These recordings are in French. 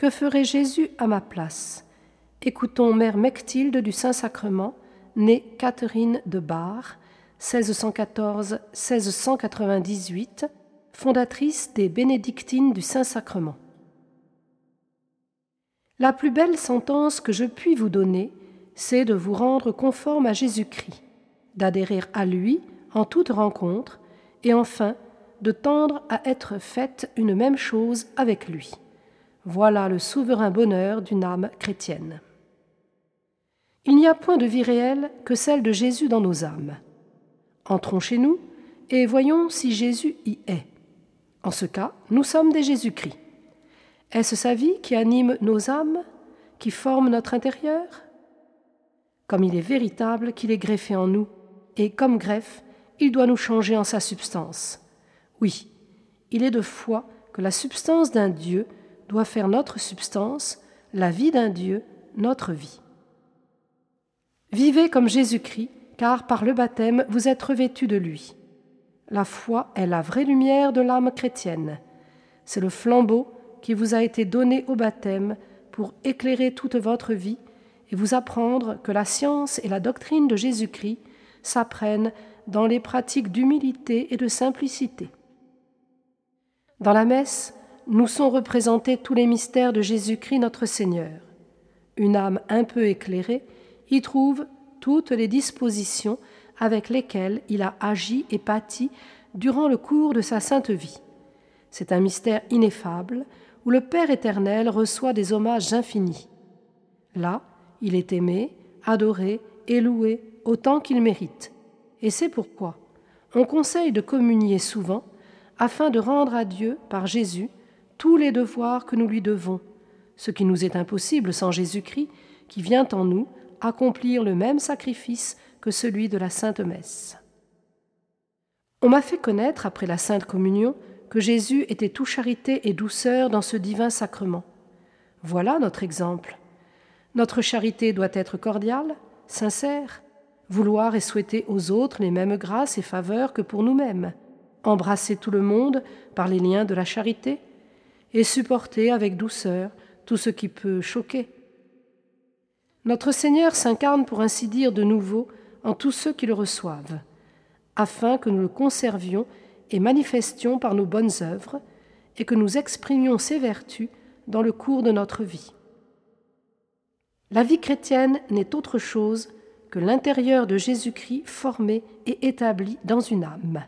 Que ferait Jésus à ma place? Écoutons Mère Mechtilde du Saint-Sacrement, née Catherine de Bar, 1614-1698, fondatrice des Bénédictines du Saint-Sacrement. La plus belle sentence que je puis vous donner, c'est de vous rendre conforme à Jésus-Christ, d'adhérer à lui en toute rencontre, et enfin de tendre à être faite une même chose avec lui. Voilà le souverain bonheur d'une âme chrétienne. Il n'y a point de vie réelle que celle de Jésus dans nos âmes. Entrons chez nous et voyons si Jésus y est. En ce cas, nous sommes des Jésus-Christ. Est-ce sa vie qui anime nos âmes, qui forme notre intérieur? Comme il est véritable qu'il est greffé en nous, et comme greffe, il doit nous changer en sa substance. Oui, il est de foi que la substance d'un Dieu doit faire notre substance, la vie d'un Dieu, notre vie. Vivez comme Jésus-Christ, car par le baptême vous êtes revêtus de lui. La foi est la vraie lumière de l'âme chrétienne. C'est le flambeau qui vous a été donné au baptême pour éclairer toute votre vie et vous apprendre que la science et la doctrine de Jésus-Christ s'apprennent dans les pratiques d'humilité et de simplicité. Dans la messe, nous sont représentés tous les mystères de Jésus-Christ notre Seigneur. Une âme un peu éclairée y trouve toutes les dispositions avec lesquelles il a agi et pâti durant le cours de sa sainte vie. C'est un mystère ineffable où le Père éternel reçoit des hommages infinis. Là, il est aimé, adoré et loué autant qu'il mérite. Et c'est pourquoi on conseille de communier souvent afin de rendre à Dieu, par Jésus, tous les devoirs que nous lui devons, ce qui nous est impossible sans Jésus-Christ, qui vient en nous accomplir le même sacrifice que celui de la Sainte Messe. On m'a fait connaître, après la Sainte Communion, que Jésus était tout charité et douceur dans ce divin sacrement. Voilà notre exemple. Notre charité doit être cordiale, sincère, vouloir et souhaiter aux autres les mêmes grâces et faveurs que pour nous-mêmes, embrasser tout le monde par les liens de la charité, et supporter avec douceur tout ce qui peut choquer. Notre Seigneur s'incarne pour ainsi dire de nouveau en tous ceux qui le reçoivent, afin que nous le conservions et manifestions par nos bonnes œuvres, et que nous exprimions ces vertus dans le cours de notre vie. La vie chrétienne n'est autre chose que l'intérieur de Jésus-Christ formé et établi dans une âme.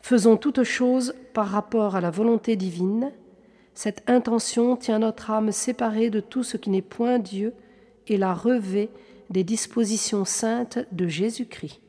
Faisons toutes choses par rapport à la volonté divine. Cette intention tient notre âme séparée de tout ce qui n'est point Dieu et la revêt des dispositions saintes de Jésus-Christ.